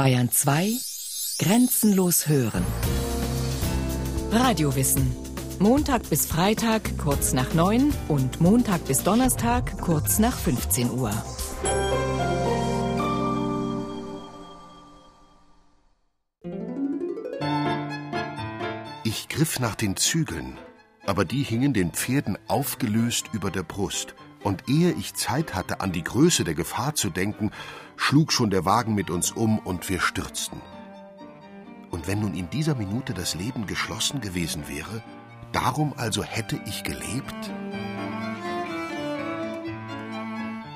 Bayern 2 Grenzenlos hören. Radiowissen. Montag bis Freitag kurz nach 9 und Montag bis Donnerstag kurz nach 15 Uhr. Ich griff nach den Zügeln, aber die hingen den Pferden aufgelöst über der Brust. Und ehe ich Zeit hatte, an die Größe der Gefahr zu denken, schlug schon der Wagen mit uns um und wir stürzten. Und wenn nun in dieser Minute das Leben geschlossen gewesen wäre, darum also hätte ich gelebt?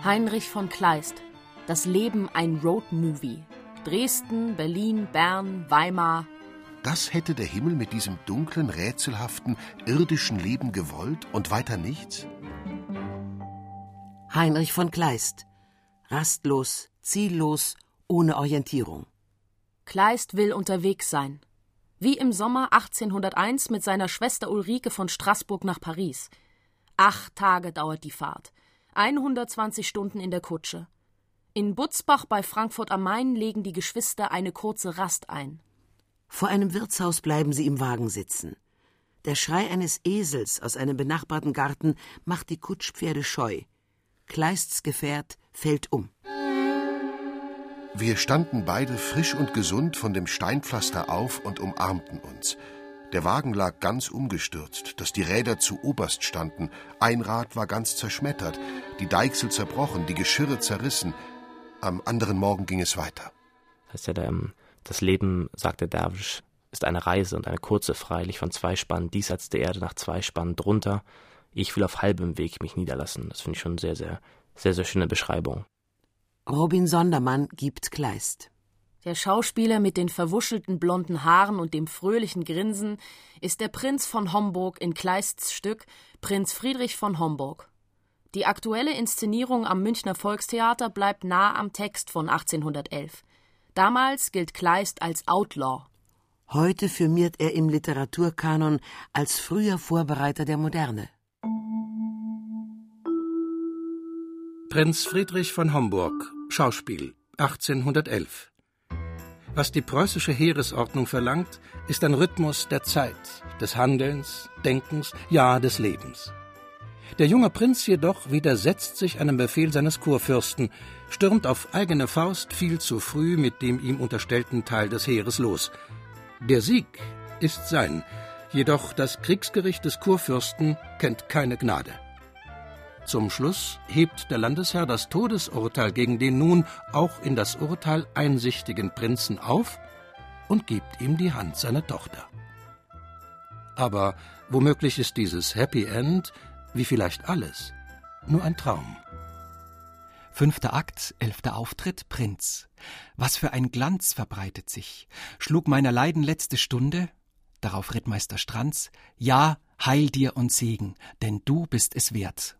Heinrich von Kleist Das Leben ein Roadmovie. Dresden, Berlin, Bern, Weimar. Das hätte der Himmel mit diesem dunklen, rätselhaften, irdischen Leben gewollt und weiter nichts? Heinrich von Kleist. Rastlos, ziellos, ohne Orientierung. Kleist will unterwegs sein. Wie im Sommer 1801 mit seiner Schwester Ulrike von Straßburg nach Paris. Acht Tage dauert die Fahrt. 120 Stunden in der Kutsche. In Butzbach bei Frankfurt am Main legen die Geschwister eine kurze Rast ein. Vor einem Wirtshaus bleiben sie im Wagen sitzen. Der Schrei eines Esels aus einem benachbarten Garten macht die Kutschpferde scheu. Kleists Gefährt fällt um. Wir standen beide frisch und gesund von dem Steinpflaster auf und umarmten uns. Der Wagen lag ganz umgestürzt, dass die Räder zu oberst standen. Ein Rad war ganz zerschmettert, die Deichsel zerbrochen, die Geschirre zerrissen. Am anderen Morgen ging es weiter. Das ist ja ähm, das Leben, sagt der Derwisch, ist eine Reise und eine kurze freilich von zwei Spannen diesseits der Erde nach zwei Spannen drunter. Ich will auf halbem Weg mich niederlassen. Das finde ich schon sehr, sehr, sehr, sehr schöne Beschreibung. Robin Sondermann gibt Kleist. Der Schauspieler mit den verwuschelten blonden Haaren und dem fröhlichen Grinsen ist der Prinz von Homburg in Kleists Stück Prinz Friedrich von Homburg. Die aktuelle Inszenierung am Münchner Volkstheater bleibt nah am Text von 1811. Damals gilt Kleist als Outlaw. Heute firmiert er im Literaturkanon als früher Vorbereiter der Moderne. Prinz Friedrich von Homburg, Schauspiel, 1811. Was die preußische Heeresordnung verlangt, ist ein Rhythmus der Zeit, des Handelns, Denkens, ja des Lebens. Der junge Prinz jedoch widersetzt sich einem Befehl seines Kurfürsten, stürmt auf eigene Faust viel zu früh mit dem ihm unterstellten Teil des Heeres los. Der Sieg ist sein, jedoch das Kriegsgericht des Kurfürsten kennt keine Gnade. Zum Schluss hebt der Landesherr das Todesurteil gegen den nun auch in das Urteil einsichtigen Prinzen auf und gibt ihm die Hand seiner Tochter. Aber womöglich ist dieses Happy End, wie vielleicht alles, nur ein Traum. Fünfter Akt, elfter Auftritt, Prinz. Was für ein Glanz verbreitet sich. Schlug meiner Leiden letzte Stunde? Darauf Rittmeister Stranz. Ja, heil dir und Segen, denn du bist es wert.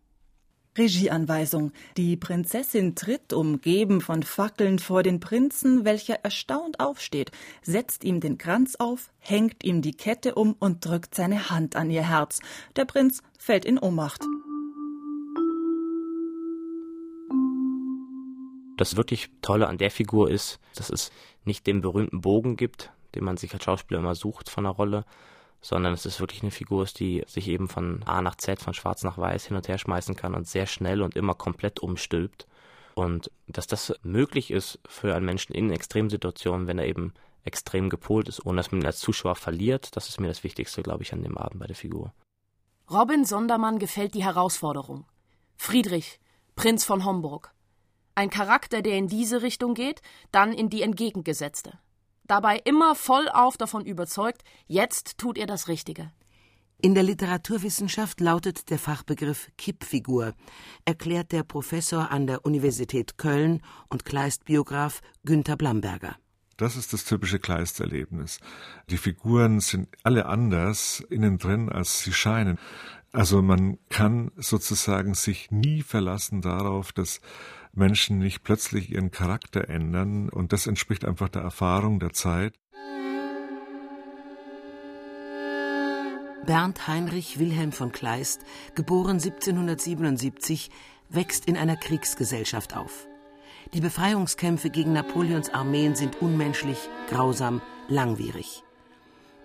Regieanweisung. Die Prinzessin tritt, umgeben von Fackeln, vor den Prinzen, welcher erstaunt aufsteht, setzt ihm den Kranz auf, hängt ihm die Kette um und drückt seine Hand an ihr Herz. Der Prinz fällt in Ohnmacht. Das wirklich Tolle an der Figur ist, dass es nicht den berühmten Bogen gibt, den man sich als Schauspieler immer sucht von einer Rolle, sondern es ist wirklich eine Figur, die sich eben von A nach Z, von Schwarz nach Weiß hin und her schmeißen kann und sehr schnell und immer komplett umstülpt. Und dass das möglich ist für einen Menschen in Extremsituationen, wenn er eben extrem gepolt ist, ohne dass man ihn als Zuschauer verliert, das ist mir das Wichtigste, glaube ich, an dem Abend bei der Figur. Robin Sondermann gefällt die Herausforderung. Friedrich, Prinz von Homburg. Ein Charakter, der in diese Richtung geht, dann in die entgegengesetzte dabei immer vollauf davon überzeugt, jetzt tut er das Richtige. In der Literaturwissenschaft lautet der Fachbegriff Kippfigur, erklärt der Professor an der Universität Köln und Kleist-Biograf Günther Blamberger. Das ist das typische Kleist-Erlebnis. Die Figuren sind alle anders innen drin, als sie scheinen. Also man kann sozusagen sich nie verlassen darauf, dass Menschen nicht plötzlich ihren Charakter ändern und das entspricht einfach der Erfahrung der Zeit. Bernd Heinrich Wilhelm von Kleist, geboren 1777, wächst in einer Kriegsgesellschaft auf. Die Befreiungskämpfe gegen Napoleons Armeen sind unmenschlich, grausam, langwierig.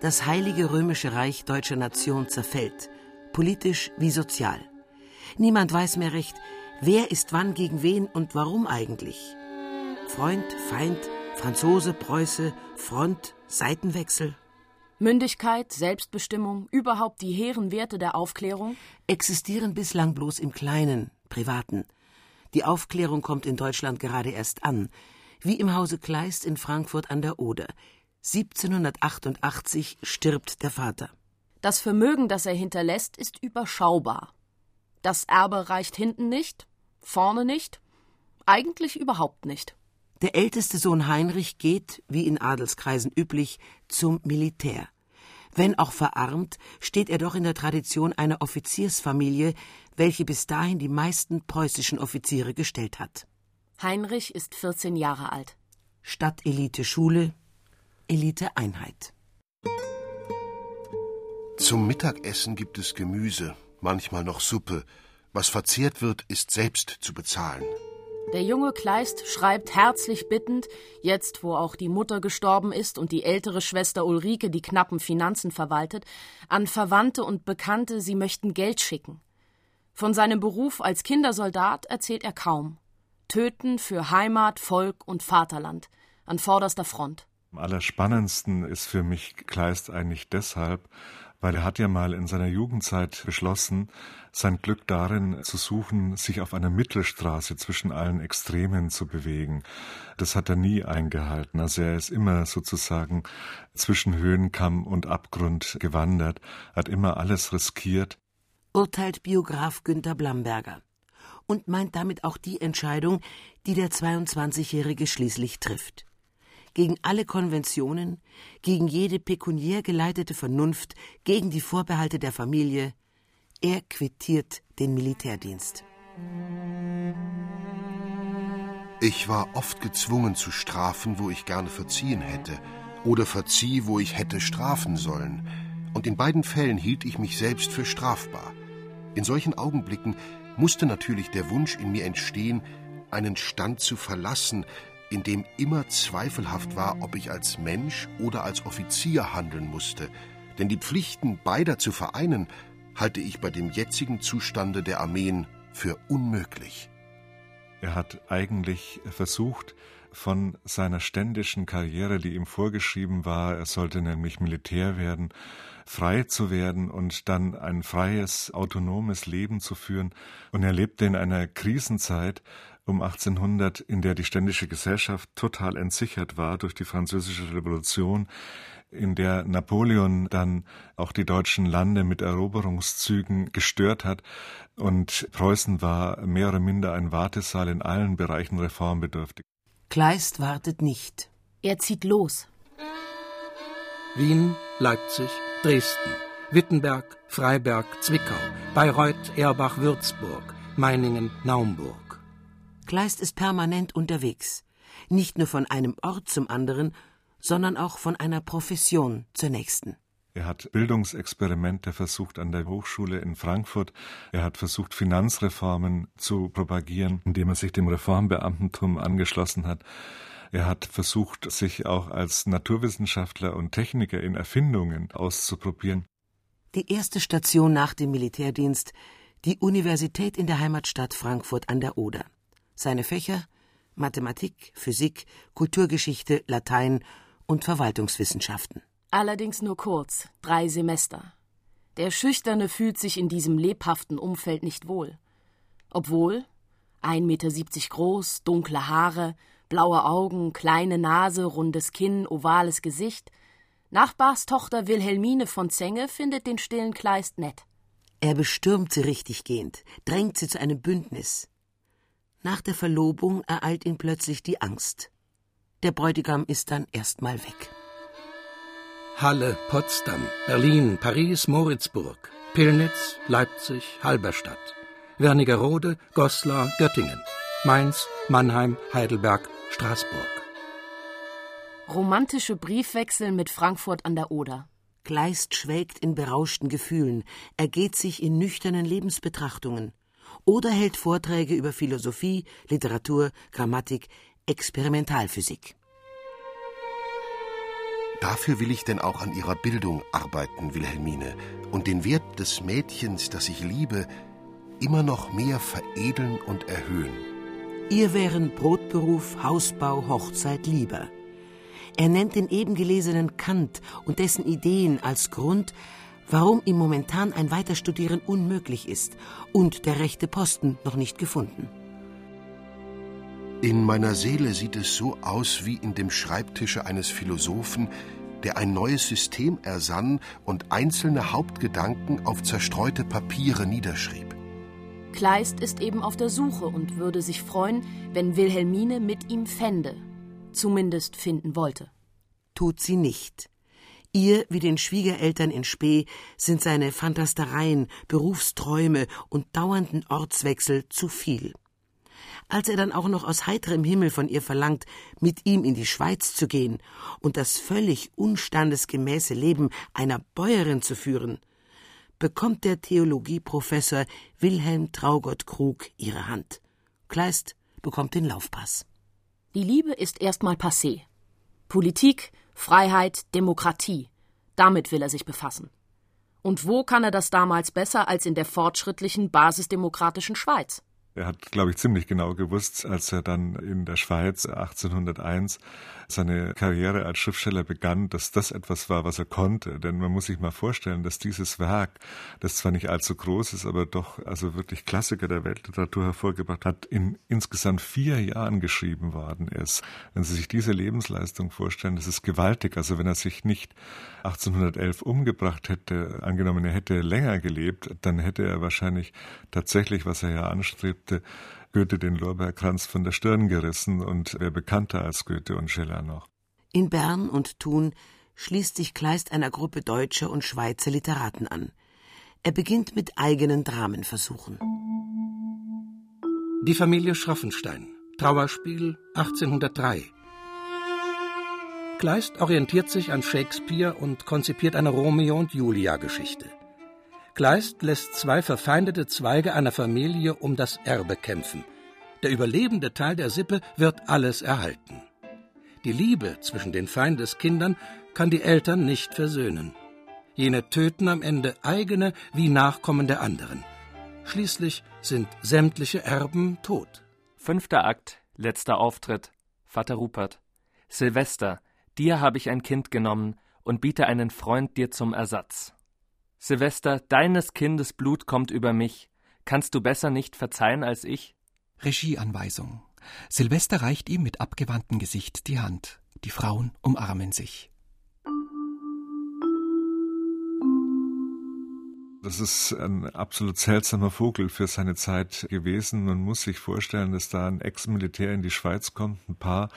Das heilige römische Reich deutscher Nation zerfällt, politisch wie sozial. Niemand weiß mehr recht, wer ist wann gegen wen und warum eigentlich. Freund, Feind, Franzose, Preuße, Front, Seitenwechsel. Mündigkeit, Selbstbestimmung, überhaupt die hehren Werte der Aufklärung existieren bislang bloß im Kleinen, Privaten. Die Aufklärung kommt in Deutschland gerade erst an, wie im Hause Kleist in Frankfurt an der Oder. 1788 stirbt der Vater. Das Vermögen, das er hinterlässt, ist überschaubar. Das Erbe reicht hinten nicht, vorne nicht, eigentlich überhaupt nicht. Der älteste Sohn Heinrich geht, wie in Adelskreisen üblich, zum Militär. Wenn auch verarmt, steht er doch in der Tradition einer Offiziersfamilie, welche bis dahin die meisten preußischen Offiziere gestellt hat. Heinrich ist 14 Jahre alt. Stadtelite Schule, Elite Einheit. Zum Mittagessen gibt es Gemüse, manchmal noch Suppe. Was verzehrt wird, ist selbst zu bezahlen. Der junge Kleist schreibt herzlich bittend, jetzt wo auch die Mutter gestorben ist und die ältere Schwester Ulrike die knappen Finanzen verwaltet, an Verwandte und Bekannte, sie möchten Geld schicken. Von seinem Beruf als Kindersoldat erzählt er kaum. Töten für Heimat, Volk und Vaterland an vorderster Front. Am allerspannendsten ist für mich Kleist eigentlich deshalb, weil er hat ja mal in seiner Jugendzeit beschlossen, sein Glück darin zu suchen, sich auf einer Mittelstraße zwischen allen Extremen zu bewegen. Das hat er nie eingehalten. Also er ist immer sozusagen zwischen Höhenkamm und Abgrund gewandert, hat immer alles riskiert. Urteilt Biograf Günter Blamberger und meint damit auch die Entscheidung, die der 22-Jährige schließlich trifft gegen alle Konventionen, gegen jede pekuniär geleitete Vernunft, gegen die Vorbehalte der Familie. Er quittiert den Militärdienst. Ich war oft gezwungen zu strafen, wo ich gerne verziehen hätte, oder verzieh, wo ich hätte strafen sollen. Und in beiden Fällen hielt ich mich selbst für strafbar. In solchen Augenblicken musste natürlich der Wunsch in mir entstehen, einen Stand zu verlassen, in dem immer zweifelhaft war, ob ich als Mensch oder als Offizier handeln musste, denn die Pflichten beider zu vereinen, halte ich bei dem jetzigen Zustande der Armeen für unmöglich. Er hat eigentlich versucht, von seiner ständischen Karriere, die ihm vorgeschrieben war, er sollte nämlich Militär werden, frei zu werden und dann ein freies, autonomes Leben zu führen. Und er lebte in einer Krisenzeit, um 1800, in der die ständische Gesellschaft total entsichert war durch die französische Revolution, in der Napoleon dann auch die deutschen Lande mit Eroberungszügen gestört hat und Preußen war mehr oder minder ein Wartesaal in allen Bereichen reformbedürftig. Kleist wartet nicht. Er zieht los. Wien, Leipzig, Dresden, Wittenberg, Freiberg, Zwickau, Bayreuth, Erbach, Würzburg, Meiningen, Naumburg. Kleist ist permanent unterwegs, nicht nur von einem Ort zum anderen, sondern auch von einer Profession zur nächsten. Er hat Bildungsexperimente versucht an der Hochschule in Frankfurt. Er hat versucht, Finanzreformen zu propagieren, indem er sich dem Reformbeamtentum angeschlossen hat. Er hat versucht, sich auch als Naturwissenschaftler und Techniker in Erfindungen auszuprobieren. Die erste Station nach dem Militärdienst, die Universität in der Heimatstadt Frankfurt an der Oder. Seine Fächer Mathematik, Physik, Kulturgeschichte, Latein und Verwaltungswissenschaften. Allerdings nur kurz, drei Semester. Der Schüchterne fühlt sich in diesem lebhaften Umfeld nicht wohl. Obwohl 1,70 Meter groß, dunkle Haare, blaue Augen, kleine Nase, rundes Kinn, ovales Gesicht. Nachbarstochter Wilhelmine von Zenge findet den stillen Kleist nett. Er bestürmt sie richtiggehend, drängt sie zu einem Bündnis. Nach der Verlobung ereilt ihn plötzlich die Angst. Der Bräutigam ist dann erstmal weg. Halle, Potsdam, Berlin, Paris, Moritzburg, Pillnitz, Leipzig, Halberstadt, Wernigerode, Goslar, Göttingen, Mainz, Mannheim, Heidelberg, Straßburg. Romantische Briefwechsel mit Frankfurt an der Oder. Kleist schwelgt in berauschten Gefühlen, ergeht sich in nüchternen Lebensbetrachtungen oder hält Vorträge über Philosophie, Literatur, Grammatik, Experimentalphysik. Dafür will ich denn auch an ihrer Bildung arbeiten, Wilhelmine, und den Wert des Mädchens, das ich liebe, immer noch mehr veredeln und erhöhen. Ihr wären Brotberuf, Hausbau, Hochzeit lieber. Er nennt den eben gelesenen Kant und dessen Ideen als Grund, warum ihm momentan ein Weiterstudieren unmöglich ist und der rechte Posten noch nicht gefunden. In meiner Seele sieht es so aus wie in dem Schreibtische eines Philosophen, der ein neues System ersann und einzelne Hauptgedanken auf zerstreute Papiere niederschrieb. Kleist ist eben auf der Suche und würde sich freuen, wenn Wilhelmine mit ihm fände, zumindest finden wollte. Tut sie nicht. Ihr wie den Schwiegereltern in Spee sind seine Fantastereien, Berufsträume und dauernden Ortswechsel zu viel. Als er dann auch noch aus heiterem Himmel von ihr verlangt, mit ihm in die Schweiz zu gehen und das völlig unstandesgemäße Leben einer Bäuerin zu führen, bekommt der Theologieprofessor Wilhelm Traugott Krug ihre Hand. Kleist bekommt den Laufpass. Die Liebe ist erstmal passé. Politik, Freiheit, Demokratie. Damit will er sich befassen. Und wo kann er das damals besser als in der fortschrittlichen basisdemokratischen Schweiz? Er hat, glaube ich, ziemlich genau gewusst, als er dann in der Schweiz 1801 seine Karriere als Schriftsteller begann, dass das etwas war, was er konnte. Denn man muss sich mal vorstellen, dass dieses Werk, das zwar nicht allzu groß ist, aber doch also wirklich Klassiker der Weltliteratur hervorgebracht hat, in insgesamt vier Jahren geschrieben worden ist. Wenn Sie sich diese Lebensleistung vorstellen, das ist gewaltig. Also wenn er sich nicht 1811 umgebracht hätte, angenommen er hätte länger gelebt, dann hätte er wahrscheinlich tatsächlich, was er ja anstrebte, Goethe den Lorbeerkranz von der Stirn gerissen und wäre bekannter als Goethe und Schiller noch. In Bern und Thun schließt sich Kleist einer Gruppe deutscher und Schweizer Literaten an. Er beginnt mit eigenen Dramenversuchen. Die Familie Schroffenstein. Trauerspiel 1803. Kleist orientiert sich an Shakespeare und konzipiert eine Romeo und Julia Geschichte. Kleist lässt zwei verfeindete Zweige einer Familie um das Erbe kämpfen. Der überlebende Teil der Sippe wird alles erhalten. Die Liebe zwischen den Feindeskindern kann die Eltern nicht versöhnen. Jene töten am Ende eigene wie Nachkommen der anderen. Schließlich sind sämtliche Erben tot. Fünfter Akt, letzter Auftritt. Vater Rupert. Silvester, dir habe ich ein Kind genommen und biete einen Freund dir zum Ersatz. Silvester, deines Kindes Blut kommt über mich. Kannst du besser nicht verzeihen als ich? Regieanweisung. Silvester reicht ihm mit abgewandtem Gesicht die Hand. Die Frauen umarmen sich. Das ist ein absolut seltsamer Vogel für seine Zeit gewesen. Man muss sich vorstellen, dass da ein Ex-Militär in die Schweiz kommt, ein paar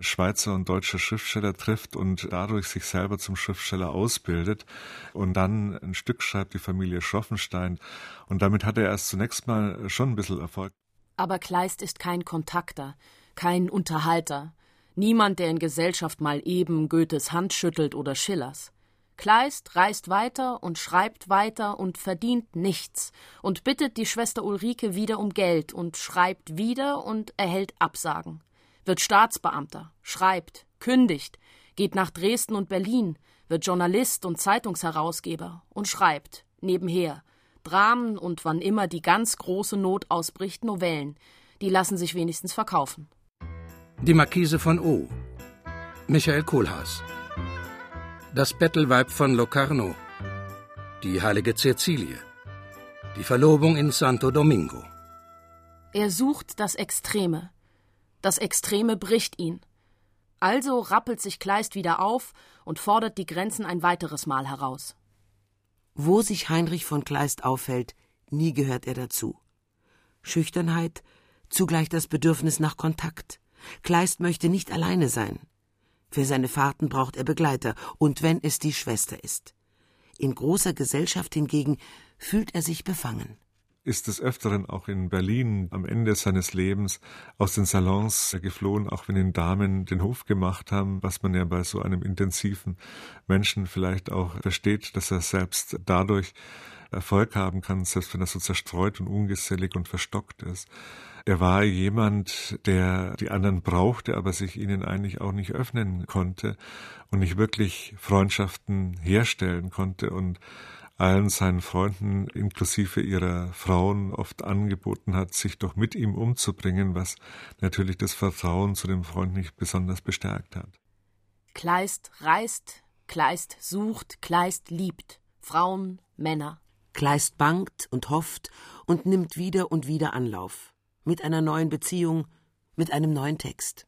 Schweizer und deutscher Schriftsteller trifft und dadurch sich selber zum Schriftsteller ausbildet und dann ein Stück schreibt, die Familie Schroffenstein. Und damit hat er erst zunächst mal schon ein bisschen Erfolg. Aber Kleist ist kein Kontakter, kein Unterhalter, niemand, der in Gesellschaft mal eben Goethes Hand schüttelt oder Schillers. Kleist reist weiter und schreibt weiter und verdient nichts und bittet die Schwester Ulrike wieder um Geld und schreibt wieder und erhält Absagen wird Staatsbeamter, schreibt, kündigt, geht nach Dresden und Berlin, wird Journalist und Zeitungsherausgeber und schreibt, nebenher, Dramen und wann immer die ganz große Not ausbricht, Novellen. Die lassen sich wenigstens verkaufen. Die Marquise von O. Michael Kohlhaas. Das Bettelweib von Locarno. Die heilige Cäcilie. Die Verlobung in Santo Domingo. Er sucht das Extreme, das Extreme bricht ihn. Also rappelt sich Kleist wieder auf und fordert die Grenzen ein weiteres Mal heraus. Wo sich Heinrich von Kleist aufhält, nie gehört er dazu. Schüchternheit, zugleich das Bedürfnis nach Kontakt. Kleist möchte nicht alleine sein. Für seine Fahrten braucht er Begleiter, und wenn es die Schwester ist. In großer Gesellschaft hingegen fühlt er sich befangen ist des Öfteren auch in Berlin am Ende seines Lebens aus den Salons geflohen, auch wenn ihn Damen den Hof gemacht haben, was man ja bei so einem intensiven Menschen vielleicht auch versteht, dass er selbst dadurch Erfolg haben kann, selbst wenn er so zerstreut und ungesellig und verstockt ist. Er war jemand, der die anderen brauchte, aber sich ihnen eigentlich auch nicht öffnen konnte und nicht wirklich Freundschaften herstellen konnte und allen seinen Freunden inklusive ihrer Frauen oft angeboten hat, sich doch mit ihm umzubringen, was natürlich das Vertrauen zu dem Freund nicht besonders bestärkt hat. Kleist reist, Kleist sucht, Kleist liebt. Frauen, Männer. Kleist bangt und hofft und nimmt wieder und wieder Anlauf. Mit einer neuen Beziehung, mit einem neuen Text.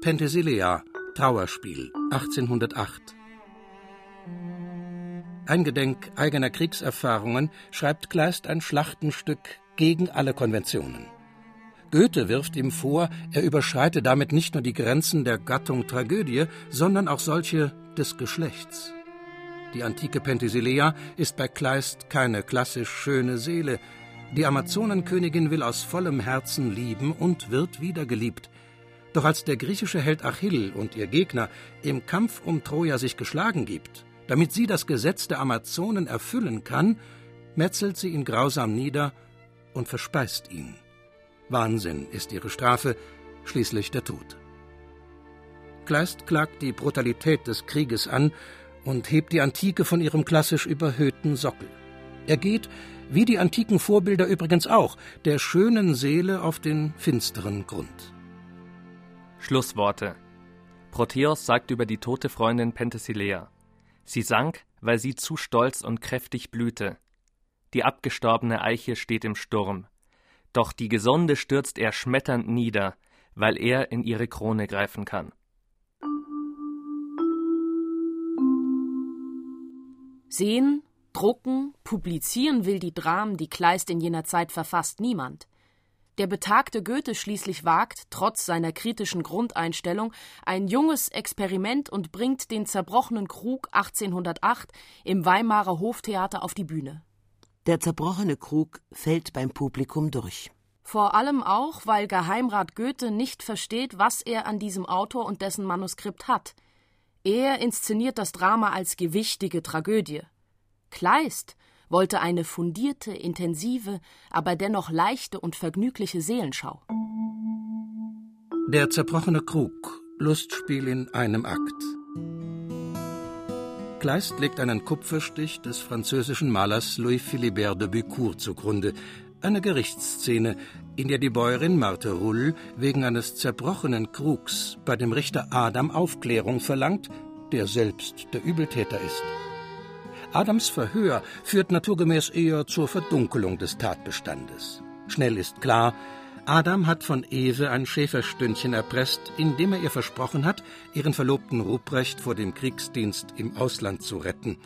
Penthesilea, Trauerspiel, 1808 Eingedenk eigener Kriegserfahrungen schreibt Kleist ein Schlachtenstück gegen alle Konventionen. Goethe wirft ihm vor, er überschreite damit nicht nur die Grenzen der Gattung Tragödie, sondern auch solche des Geschlechts. Die antike Penthesilea ist bei Kleist keine klassisch schöne Seele. Die Amazonenkönigin will aus vollem Herzen lieben und wird wieder geliebt. Doch als der griechische Held Achill und ihr Gegner im Kampf um Troja sich geschlagen gibt, damit sie das Gesetz der Amazonen erfüllen kann, metzelt sie ihn grausam nieder und verspeist ihn. Wahnsinn ist ihre Strafe, schließlich der Tod. Kleist klagt die Brutalität des Krieges an und hebt die Antike von ihrem klassisch überhöhten Sockel. Er geht, wie die antiken Vorbilder übrigens auch, der schönen Seele auf den finsteren Grund. Schlussworte Proteus sagt über die tote Freundin Penthesilea Sie sank, weil sie zu stolz und kräftig blühte. Die abgestorbene Eiche steht im Sturm. Doch die Gesunde stürzt er schmetternd nieder, weil er in ihre Krone greifen kann. Sehen, drucken, publizieren will die Dramen, die Kleist in jener Zeit verfasst, niemand. Der betagte Goethe schließlich wagt, trotz seiner kritischen Grundeinstellung, ein junges Experiment und bringt den zerbrochenen Krug 1808 im Weimarer Hoftheater auf die Bühne. Der zerbrochene Krug fällt beim Publikum durch. Vor allem auch, weil Geheimrat Goethe nicht versteht, was er an diesem Autor und dessen Manuskript hat. Er inszeniert das Drama als gewichtige Tragödie. Kleist wollte eine fundierte, intensive, aber dennoch leichte und vergnügliche Seelenschau. Der zerbrochene Krug, Lustspiel in einem Akt. Kleist legt einen Kupferstich des französischen Malers Louis Philibert de Bucourt zugrunde, eine Gerichtsszene, in der die Bäuerin Marthe Rull wegen eines zerbrochenen Krugs bei dem Richter Adam Aufklärung verlangt, der selbst der Übeltäter ist. Adams Verhör führt naturgemäß eher zur Verdunkelung des Tatbestandes. Schnell ist klar, Adam hat von Eve ein Schäferstündchen erpresst, indem er ihr versprochen hat, ihren Verlobten Ruprecht vor dem Kriegsdienst im Ausland zu retten.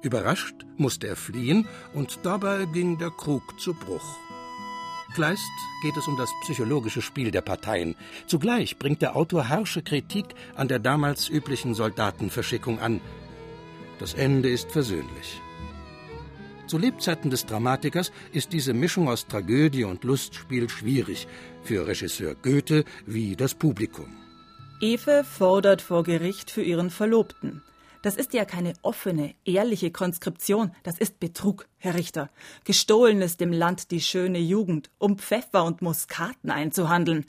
Überrascht musste er fliehen und dabei ging der Krug zu Bruch. Kleist geht es um das psychologische Spiel der Parteien. Zugleich bringt der Autor harsche Kritik an der damals üblichen Soldatenverschickung an. Das Ende ist versöhnlich. Zu Lebzeiten des Dramatikers ist diese Mischung aus Tragödie und Lustspiel schwierig, für Regisseur Goethe wie das Publikum. Eve fordert vor Gericht für ihren Verlobten. Das ist ja keine offene, ehrliche Konskription, das ist Betrug, Herr Richter. Gestohlen ist dem Land die schöne Jugend, um Pfeffer und Muskaten einzuhandeln.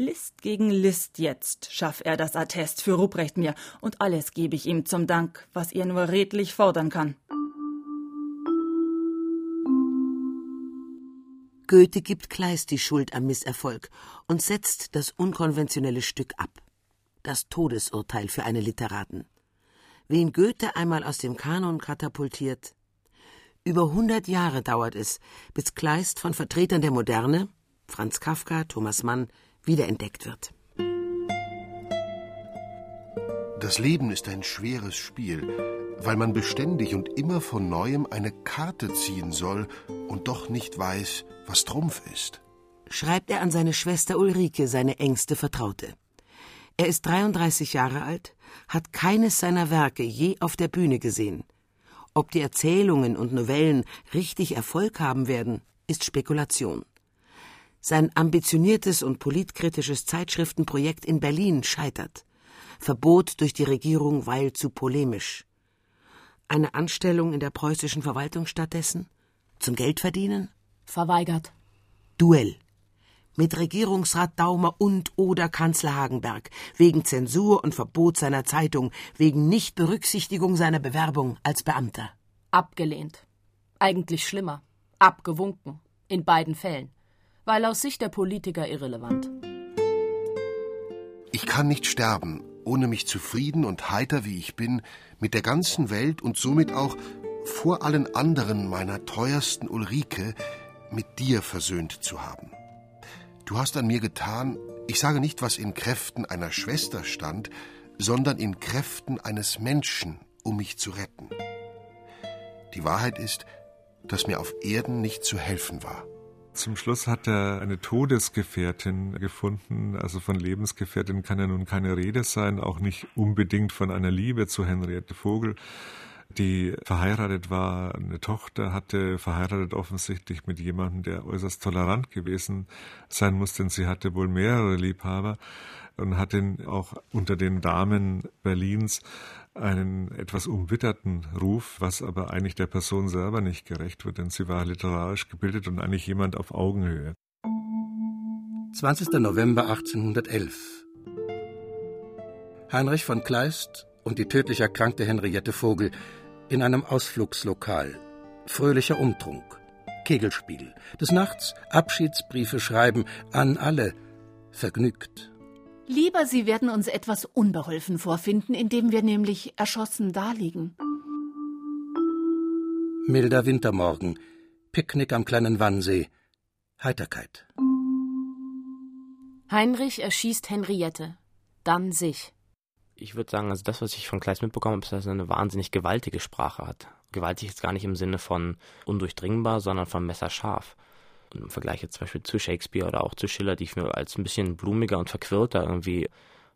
List gegen List jetzt schaff er das Attest für Ruprecht mir, und alles gebe ich ihm zum Dank, was er nur redlich fordern kann. Goethe gibt Kleist die Schuld am Misserfolg und setzt das unkonventionelle Stück ab. Das Todesurteil für einen Literaten. Wen Goethe einmal aus dem Kanon katapultiert. Über hundert Jahre dauert es, bis Kleist von Vertretern der Moderne, Franz Kafka, Thomas Mann, wiederentdeckt wird. Das Leben ist ein schweres Spiel, weil man beständig und immer von neuem eine Karte ziehen soll und doch nicht weiß, was Trumpf ist. Schreibt er an seine Schwester Ulrike, seine engste Vertraute. Er ist 33 Jahre alt, hat keines seiner Werke je auf der Bühne gesehen. Ob die Erzählungen und Novellen richtig Erfolg haben werden, ist Spekulation. Sein ambitioniertes und politkritisches Zeitschriftenprojekt in Berlin scheitert. Verbot durch die Regierung, weil zu polemisch. Eine Anstellung in der preußischen Verwaltung stattdessen? Zum Geldverdienen? Verweigert. Duell. Mit Regierungsrat Daumer und oder Kanzler Hagenberg. Wegen Zensur und Verbot seiner Zeitung. Wegen Nichtberücksichtigung seiner Bewerbung als Beamter. Abgelehnt. Eigentlich schlimmer. Abgewunken. In beiden Fällen. Weil aus Sicht der Politiker irrelevant. Ich kann nicht sterben, ohne mich zufrieden und heiter wie ich bin, mit der ganzen Welt und somit auch vor allen anderen meiner teuersten Ulrike mit dir versöhnt zu haben. Du hast an mir getan, ich sage nicht, was in Kräften einer Schwester stand, sondern in Kräften eines Menschen, um mich zu retten. Die Wahrheit ist, dass mir auf Erden nicht zu helfen war. Zum Schluss hat er eine Todesgefährtin gefunden. Also von Lebensgefährtin kann ja nun keine Rede sein, auch nicht unbedingt von einer Liebe zu Henriette Vogel, die verheiratet war, eine Tochter hatte, verheiratet offensichtlich mit jemandem, der äußerst tolerant gewesen sein muss, denn sie hatte wohl mehrere Liebhaber und hat ihn auch unter den Damen Berlins einen etwas umwitterten Ruf, was aber eigentlich der Person selber nicht gerecht wird, denn sie war literarisch gebildet und eigentlich jemand auf Augenhöhe. 20. November 1811 Heinrich von Kleist und die tödlich erkrankte Henriette Vogel in einem Ausflugslokal. Fröhlicher Umtrunk. Kegelspiel. Des Nachts Abschiedsbriefe schreiben an alle. Vergnügt. Lieber, Sie werden uns etwas unbeholfen vorfinden, indem wir nämlich erschossen daliegen. Milder Wintermorgen. Picknick am kleinen Wannsee. Heiterkeit. Heinrich erschießt Henriette. Dann sich. Ich würde sagen, also das, was ich von Kleist mitbekommen habe, ist, dass er eine wahnsinnig gewaltige Sprache hat. Gewaltig ist gar nicht im Sinne von undurchdringbar, sondern von messerscharf im Vergleich jetzt zum Beispiel zu Shakespeare oder auch zu Schiller, die ich mir als ein bisschen blumiger und verquirlter irgendwie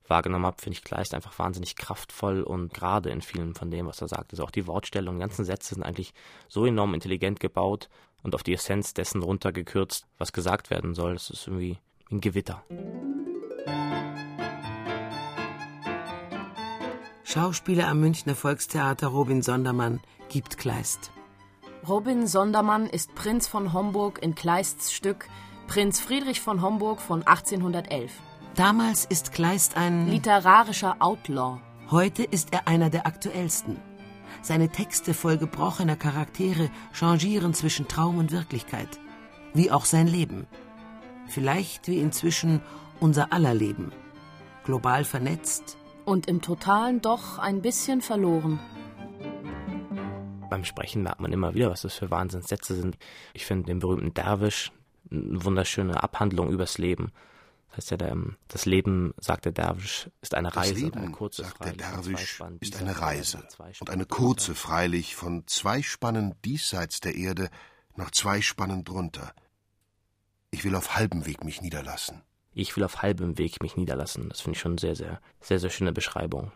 wahrgenommen habe, finde ich Kleist einfach wahnsinnig kraftvoll und gerade in vielen von dem, was er sagt. Also auch die Wortstellung, die ganzen Sätze sind eigentlich so enorm intelligent gebaut und auf die Essenz dessen runtergekürzt, was gesagt werden soll. Das ist irgendwie ein Gewitter. Schauspieler am Münchner Volkstheater Robin Sondermann gibt Kleist. Robin Sondermann ist Prinz von Homburg in Kleists Stück Prinz Friedrich von Homburg von 1811. Damals ist Kleist ein literarischer Outlaw. Heute ist er einer der aktuellsten. Seine Texte voll gebrochener Charaktere changieren zwischen Traum und Wirklichkeit, wie auch sein Leben. Vielleicht wie inzwischen unser aller Leben. Global vernetzt. Und im Totalen doch ein bisschen verloren beim Sprechen merkt man immer wieder, was das für Wahnsinnssätze sind. Ich finde den berühmten Derwisch eine wunderschöne Abhandlung übers Leben. Das heißt ja, der, das Leben, sagt der Derwisch, ist eine Reise. Das Leben, eine kurze, sagt der Derwisch, ist eine Reise. Und eine kurze, freilich, von zwei Spannen diesseits der Erde noch zwei Spannen drunter. Ich will auf halbem Weg mich niederlassen. Ich will auf halbem Weg mich niederlassen. Das finde ich schon sehr, sehr, sehr, sehr schöne Beschreibung.